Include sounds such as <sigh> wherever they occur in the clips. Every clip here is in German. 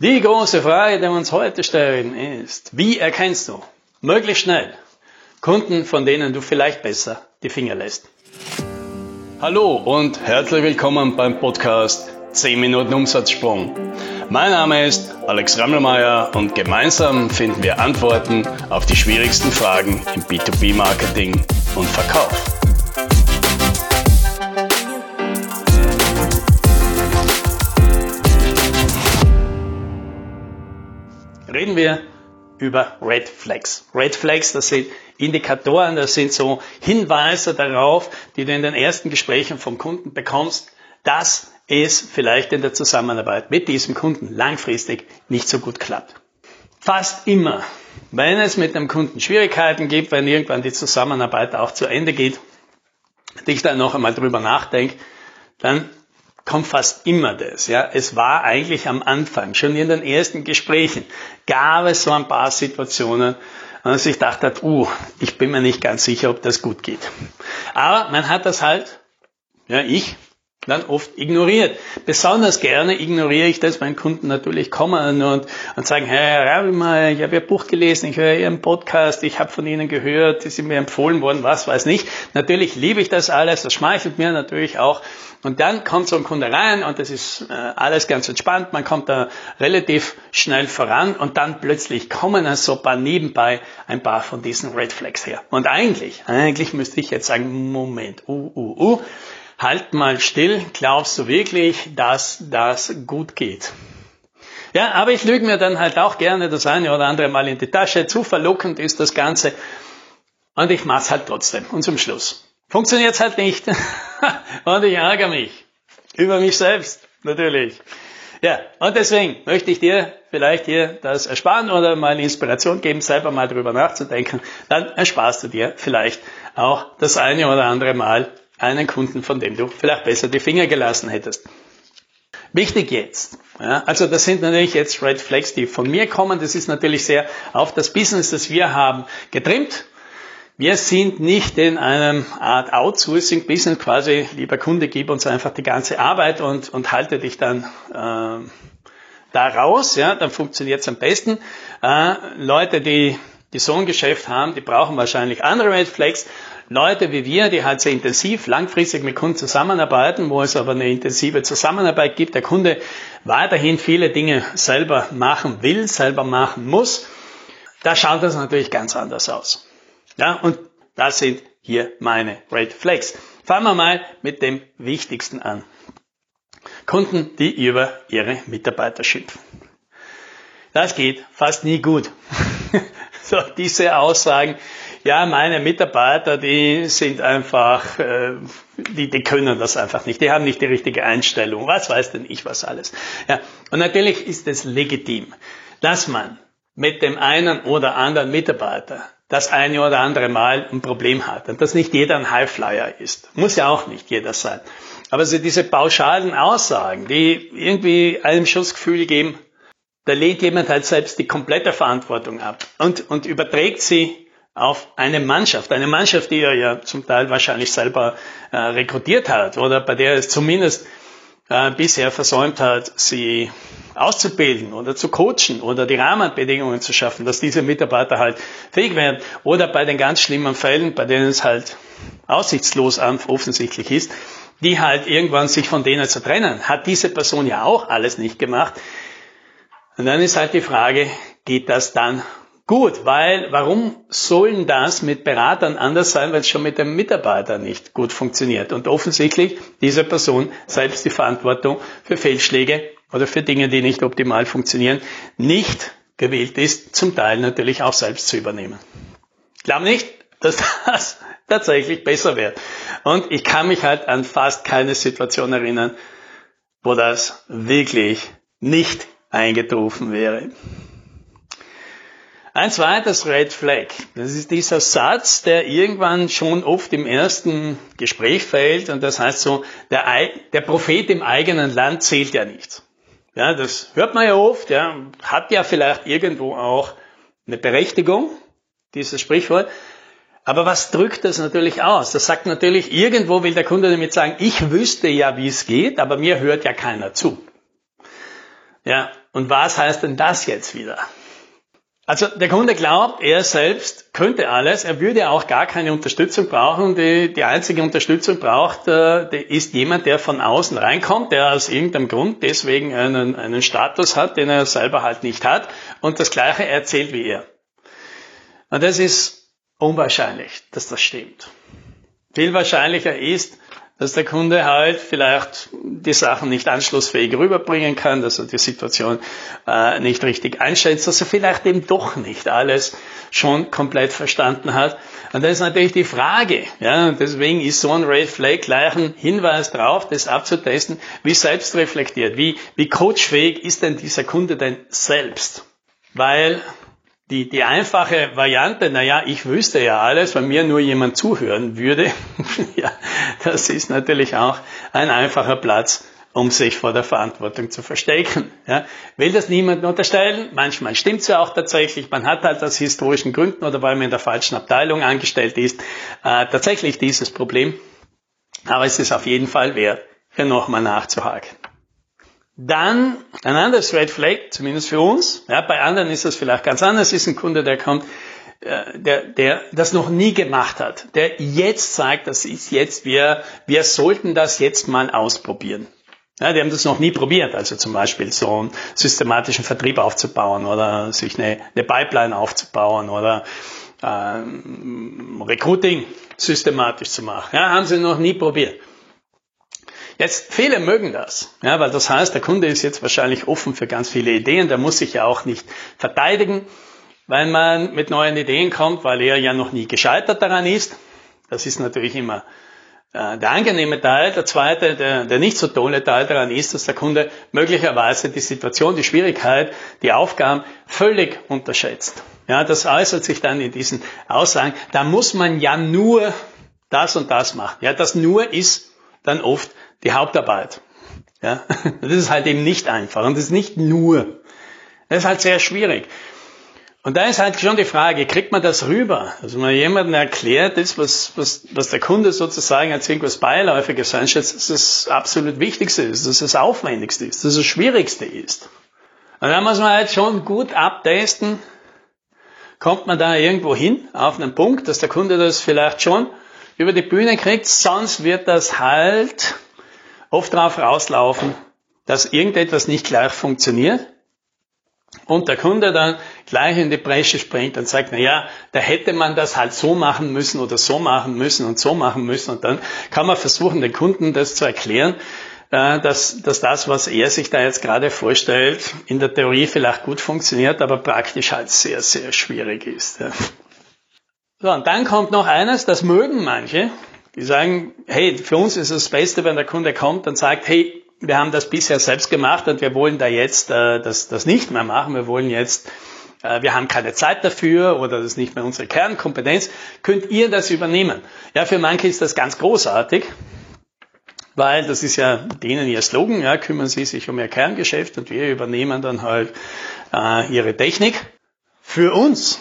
Die große Frage, die wir uns heute stellen, ist, wie erkennst du möglichst schnell Kunden, von denen du vielleicht besser die Finger lässt? Hallo und herzlich willkommen beim Podcast 10 Minuten Umsatzsprung. Mein Name ist Alex Rammelmeier und gemeinsam finden wir Antworten auf die schwierigsten Fragen im B2B-Marketing und Verkauf. Reden wir über Red Flags. Red Flags, das sind Indikatoren, das sind so Hinweise darauf, die du in den ersten Gesprächen vom Kunden bekommst, dass es vielleicht in der Zusammenarbeit mit diesem Kunden langfristig nicht so gut klappt. Fast immer, wenn es mit dem Kunden Schwierigkeiten gibt, wenn irgendwann die Zusammenarbeit auch zu Ende geht, und ich dann noch einmal drüber nachdenke, dann kommt fast immer das. Ja, es war eigentlich am Anfang, schon in den ersten Gesprächen, gab es so ein paar Situationen, wo man sich dachte, uh, ich bin mir nicht ganz sicher, ob das gut geht. Aber man hat das halt, ja, ich dann oft ignoriert. Besonders gerne ignoriere ich das, wenn Kunden natürlich kommen und, und sagen, Herr Rabimer, ich habe Ihr Buch gelesen, ich höre Ihren Podcast, ich habe von Ihnen gehört, Sie sind mir empfohlen worden, was weiß nicht. Natürlich liebe ich das alles, das schmeichelt mir natürlich auch. Und dann kommt so ein Kunde rein und das ist äh, alles ganz entspannt, man kommt da relativ schnell voran und dann plötzlich kommen so ein paar nebenbei ein paar von diesen Red Flags her. Und eigentlich, eigentlich müsste ich jetzt sagen, Moment, uh, uh, uh, halt mal still, glaubst du wirklich, dass das gut geht? Ja, aber ich lüge mir dann halt auch gerne das eine oder andere Mal in die Tasche. Zu verlockend ist das Ganze. Und ich mach's halt trotzdem. Und zum Schluss. Funktioniert's halt nicht. <laughs> und ich ärgere mich. Über mich selbst, natürlich. Ja, und deswegen möchte ich dir vielleicht hier das ersparen oder mal Inspiration geben, selber mal drüber nachzudenken. Dann ersparst du dir vielleicht auch das eine oder andere Mal einen Kunden, von dem du vielleicht besser die Finger gelassen hättest. Wichtig jetzt. Ja, also das sind natürlich jetzt Red Flags, die von mir kommen. Das ist natürlich sehr auf das Business, das wir haben, getrimmt. Wir sind nicht in einem Art Outsourcing-Business, quasi, lieber Kunde, gib uns einfach die ganze Arbeit und, und halte dich dann äh, da raus. Ja, dann funktioniert es am besten. Äh, Leute, die, die so ein Geschäft haben, die brauchen wahrscheinlich andere Red Flags. Leute wie wir, die halt sehr intensiv, langfristig mit Kunden zusammenarbeiten, wo es aber eine intensive Zusammenarbeit gibt, der Kunde weiterhin viele Dinge selber machen will, selber machen muss, da schaut das natürlich ganz anders aus. Ja, und das sind hier meine Red Flags. Fangen wir mal mit dem Wichtigsten an. Kunden, die über ihre Mitarbeiter schimpfen. Das geht fast nie gut. <laughs> so, diese Aussagen, ja, meine Mitarbeiter, die sind einfach, äh, die, die können das einfach nicht. Die haben nicht die richtige Einstellung. Was weiß denn ich was alles? Ja, und natürlich ist es legitim, dass man mit dem einen oder anderen Mitarbeiter das eine oder andere Mal ein Problem hat und dass nicht jeder ein Highflyer ist. Muss ja auch nicht jeder sein. Aber so diese pauschalen Aussagen, die irgendwie einem Schussgefühl geben, da lehnt jemand halt selbst die komplette Verantwortung ab und, und überträgt sie auf eine Mannschaft, eine Mannschaft, die er ja zum Teil wahrscheinlich selber äh, rekrutiert hat oder bei der es zumindest äh, bisher versäumt hat, sie auszubilden oder zu coachen oder die Rahmenbedingungen zu schaffen, dass diese Mitarbeiter halt fähig werden oder bei den ganz schlimmen Fällen, bei denen es halt aussichtslos offensichtlich ist, die halt irgendwann sich von denen zu trennen, hat diese Person ja auch alles nicht gemacht. Und dann ist halt die Frage, geht das dann Gut, weil warum sollen das mit Beratern anders sein, wenn es schon mit dem Mitarbeiter nicht gut funktioniert? Und offensichtlich diese Person selbst die Verantwortung für Fehlschläge oder für Dinge, die nicht optimal funktionieren, nicht gewählt ist, zum Teil natürlich auch selbst zu übernehmen. Ich glaube nicht, dass das <laughs> tatsächlich besser wird. Und ich kann mich halt an fast keine Situation erinnern, wo das wirklich nicht eingetroffen wäre. Ein zweites Red Flag. Das ist dieser Satz, der irgendwann schon oft im ersten Gespräch fällt und das heißt so, der, der Prophet im eigenen Land zählt ja nichts. Ja, das hört man ja oft, ja, hat ja vielleicht irgendwo auch eine Berechtigung, dieses Sprichwort. Aber was drückt das natürlich aus? Das sagt natürlich, irgendwo will der Kunde damit sagen, ich wüsste ja, wie es geht, aber mir hört ja keiner zu. Ja, Und was heißt denn das jetzt wieder? Also der Kunde glaubt, er selbst könnte alles, er würde auch gar keine Unterstützung brauchen. Die, die einzige Unterstützung braucht, äh, ist jemand, der von außen reinkommt, der aus irgendeinem Grund deswegen einen, einen Status hat, den er selber halt nicht hat und das gleiche erzählt wie er. Und das ist unwahrscheinlich, dass das stimmt. Viel wahrscheinlicher ist, dass der Kunde halt vielleicht die Sachen nicht anschlussfähig rüberbringen kann, dass er die Situation äh, nicht richtig einschätzt, dass er vielleicht eben doch nicht alles schon komplett verstanden hat. Und da ist natürlich die Frage, ja, deswegen ist so ein Red Flag gleich ein Hinweis darauf, das abzutesten, wie selbstreflektiert, wie, wie coachfähig ist denn dieser Kunde denn selbst? Weil die, die einfache Variante, naja, ich wüsste ja alles, wenn mir nur jemand zuhören würde, <laughs> ja, das ist natürlich auch ein einfacher Platz, um sich vor der Verantwortung zu verstecken. Ja. Will das niemand unterstellen? Manchmal stimmt es ja auch tatsächlich. Man hat halt aus historischen Gründen oder weil man in der falschen Abteilung angestellt ist, äh, tatsächlich dieses Problem. Aber es ist auf jeden Fall wert, hier nochmal nachzuhaken. Dann ein anderes Red Flag, zumindest für uns. Ja, bei anderen ist das vielleicht ganz anders. Ist ein Kunde, der kommt, äh, der, der das noch nie gemacht hat, der jetzt sagt, das ist jetzt, wir, wir sollten das jetzt mal ausprobieren. Ja, die haben das noch nie probiert, also zum Beispiel so einen systematischen Vertrieb aufzubauen oder sich eine, eine Pipeline aufzubauen oder ähm, Recruiting systematisch zu machen. Ja, haben sie noch nie probiert. Jetzt, viele mögen das, ja, weil das heißt, der Kunde ist jetzt wahrscheinlich offen für ganz viele Ideen, der muss sich ja auch nicht verteidigen, weil man mit neuen Ideen kommt, weil er ja noch nie gescheitert daran ist. Das ist natürlich immer äh, der angenehme Teil. Der zweite, der, der nicht so tolle Teil daran ist, dass der Kunde möglicherweise die Situation, die Schwierigkeit, die Aufgaben völlig unterschätzt. Ja, das äußert sich dann in diesen Aussagen. Da muss man ja nur das und das machen. Ja, das nur ist dann oft die Hauptarbeit. Ja, das ist halt eben nicht einfach und das ist nicht nur. Das ist halt sehr schwierig. Und da ist halt schon die Frage, kriegt man das rüber? Also wenn man jemandem erklärt, ist, was, was, was der Kunde sozusagen als irgendwas Beiläufiges einschätzt, dass das absolut Wichtigste ist, dass das Aufwendigste ist, dass das Schwierigste ist. Und da muss man halt schon gut abtesten, kommt man da irgendwo hin, auf einen Punkt, dass der Kunde das vielleicht schon über die Bühne kriegt, sonst wird das halt oft darauf rauslaufen, dass irgendetwas nicht gleich funktioniert. Und der Kunde dann gleich in die Bresche springt und sagt, na ja, da hätte man das halt so machen müssen oder so machen müssen und so machen müssen. Und dann kann man versuchen, den Kunden das zu erklären, äh, dass, dass das, was er sich da jetzt gerade vorstellt, in der Theorie vielleicht gut funktioniert, aber praktisch halt sehr, sehr schwierig ist. So, und dann kommt noch eines, das mögen manche, die sagen, hey, für uns ist es das Beste, wenn der Kunde kommt und sagt, hey, wir haben das bisher selbst gemacht und wir wollen da jetzt äh, das, das nicht mehr machen. Wir wollen jetzt, äh, wir haben keine Zeit dafür oder das ist nicht mehr unsere Kernkompetenz. Könnt ihr das übernehmen? Ja, für manche ist das ganz großartig, weil das ist ja denen ihr Slogan, ja, kümmern sie sich um ihr Kerngeschäft und wir übernehmen dann halt äh, ihre Technik. Für uns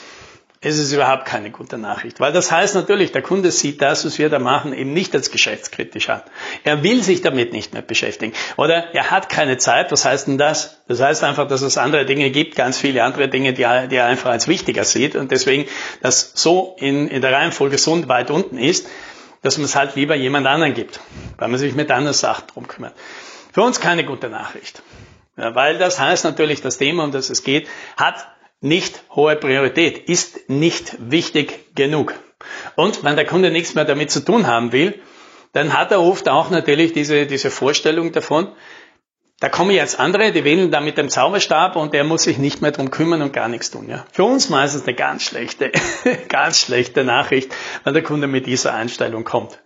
ist es überhaupt keine gute Nachricht. Weil das heißt natürlich, der Kunde sieht das, was wir da machen, eben nicht als geschäftskritisch an. Er will sich damit nicht mehr beschäftigen. Oder er hat keine Zeit. Was heißt denn das? Das heißt einfach, dass es andere Dinge gibt, ganz viele andere Dinge, die er, die er einfach als wichtiger sieht. Und deswegen, dass so in, in der Reihenfolge so weit unten ist, dass man es halt lieber jemand anderen gibt, weil man sich mit anderen Sachen drum kümmert. Für uns keine gute Nachricht. Ja, weil das heißt natürlich, das Thema, um das es geht, hat nicht hohe Priorität, ist nicht wichtig genug. Und wenn der Kunde nichts mehr damit zu tun haben will, dann hat er oft auch natürlich diese, diese Vorstellung davon, da kommen jetzt andere, die wählen da mit dem Zauberstab und der muss sich nicht mehr drum kümmern und gar nichts tun. Ja. Für uns meistens eine ganz schlechte, <laughs> ganz schlechte Nachricht, wenn der Kunde mit dieser Einstellung kommt.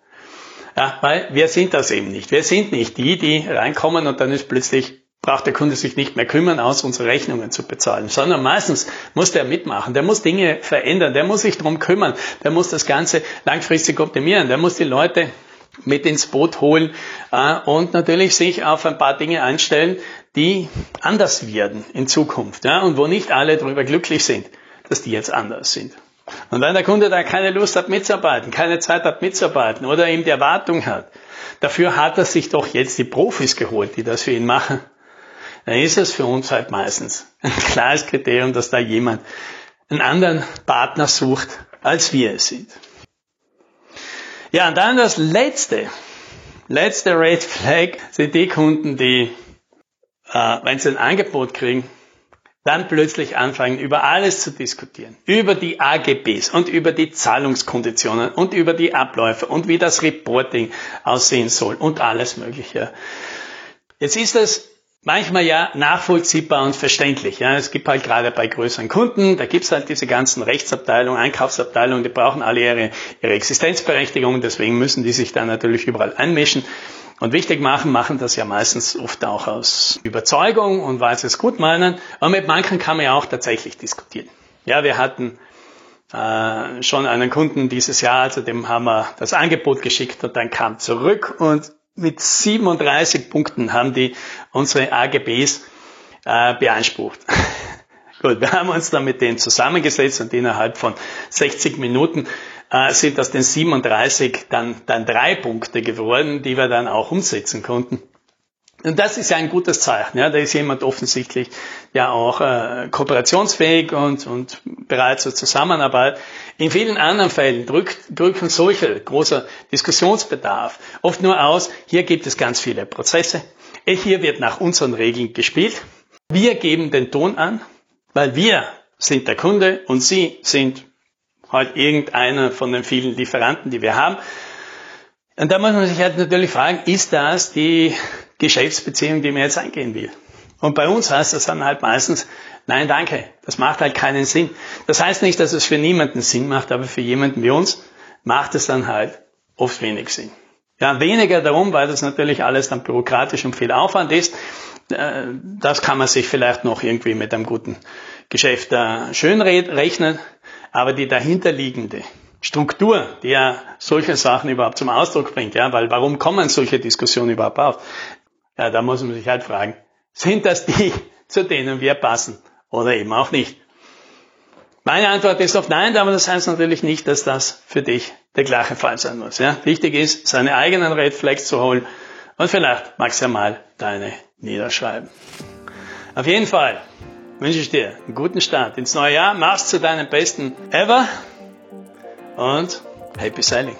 Ja, weil wir sind das eben nicht. Wir sind nicht die, die reinkommen und dann ist plötzlich braucht der Kunde sich nicht mehr kümmern, aus unsere Rechnungen zu bezahlen, sondern meistens muss der mitmachen, der muss Dinge verändern, der muss sich darum kümmern, der muss das Ganze langfristig optimieren, der muss die Leute mit ins Boot holen äh, und natürlich sich auf ein paar Dinge einstellen, die anders werden in Zukunft ja, und wo nicht alle darüber glücklich sind, dass die jetzt anders sind. Und wenn der Kunde da keine Lust hat mitzuarbeiten, keine Zeit hat mitzuarbeiten oder eben die Erwartung hat, dafür hat er sich doch jetzt die Profis geholt, die das für ihn machen dann ist es für uns halt meistens ein klares Kriterium, dass da jemand einen anderen Partner sucht, als wir es sind. Ja, und dann das letzte, letzte Red Flag sind die Kunden, die, äh, wenn sie ein Angebot kriegen, dann plötzlich anfangen, über alles zu diskutieren. Über die AGBs und über die Zahlungskonditionen und über die Abläufe und wie das Reporting aussehen soll und alles Mögliche. Jetzt ist das manchmal ja nachvollziehbar und verständlich. Ja, es gibt halt gerade bei größeren Kunden, da gibt es halt diese ganzen Rechtsabteilungen, Einkaufsabteilungen, die brauchen alle ihre, ihre Existenzberechtigung, deswegen müssen die sich da natürlich überall einmischen. Und wichtig machen, machen das ja meistens oft auch aus Überzeugung und weil sie es gut meinen. Aber mit manchen kann man ja auch tatsächlich diskutieren. Ja, wir hatten äh, schon einen Kunden dieses Jahr, also dem haben wir das Angebot geschickt und dann kam zurück und mit 37 Punkten haben die unsere AGBs äh, beansprucht. <laughs> Gut, wir haben uns dann mit denen zusammengesetzt und innerhalb von 60 Minuten äh, sind aus den 37 dann, dann drei Punkte geworden, die wir dann auch umsetzen konnten. Und das ist ja ein gutes Zeichen. Ja, da ist jemand offensichtlich ja auch äh, kooperationsfähig und, und bereit zur Zusammenarbeit. In vielen anderen Fällen drückt, drücken solche großer Diskussionsbedarf oft nur aus, hier gibt es ganz viele Prozesse. Hier wird nach unseren Regeln gespielt. Wir geben den Ton an, weil wir sind der Kunde und Sie sind halt irgendeiner von den vielen Lieferanten, die wir haben. Und da muss man sich halt natürlich fragen, ist das die Geschäftsbeziehung, die man jetzt eingehen will? Und bei uns heißt das dann halt meistens, nein, danke, das macht halt keinen Sinn. Das heißt nicht, dass es für niemanden Sinn macht, aber für jemanden wie uns macht es dann halt oft wenig Sinn. Ja, weniger darum, weil das natürlich alles dann bürokratisch und viel Aufwand ist. Äh, das kann man sich vielleicht noch irgendwie mit einem guten Geschäft schön rechnen. Aber die dahinterliegende Struktur, die ja solche Sachen überhaupt zum Ausdruck bringt, ja, weil warum kommen solche Diskussionen überhaupt auf? Ja, da muss man sich halt fragen, sind das die, <laughs> zu denen wir passen oder eben auch nicht? Meine Antwort ist auf Nein, aber das heißt natürlich nicht, dass das für dich der gleiche Fall sein muss. Ja? Wichtig ist, seine eigenen Red Flags zu holen und vielleicht magst du ja mal deine niederschreiben. Auf jeden Fall wünsche ich dir einen guten Start ins neue Jahr. Mach's zu deinem besten ever und happy sailing.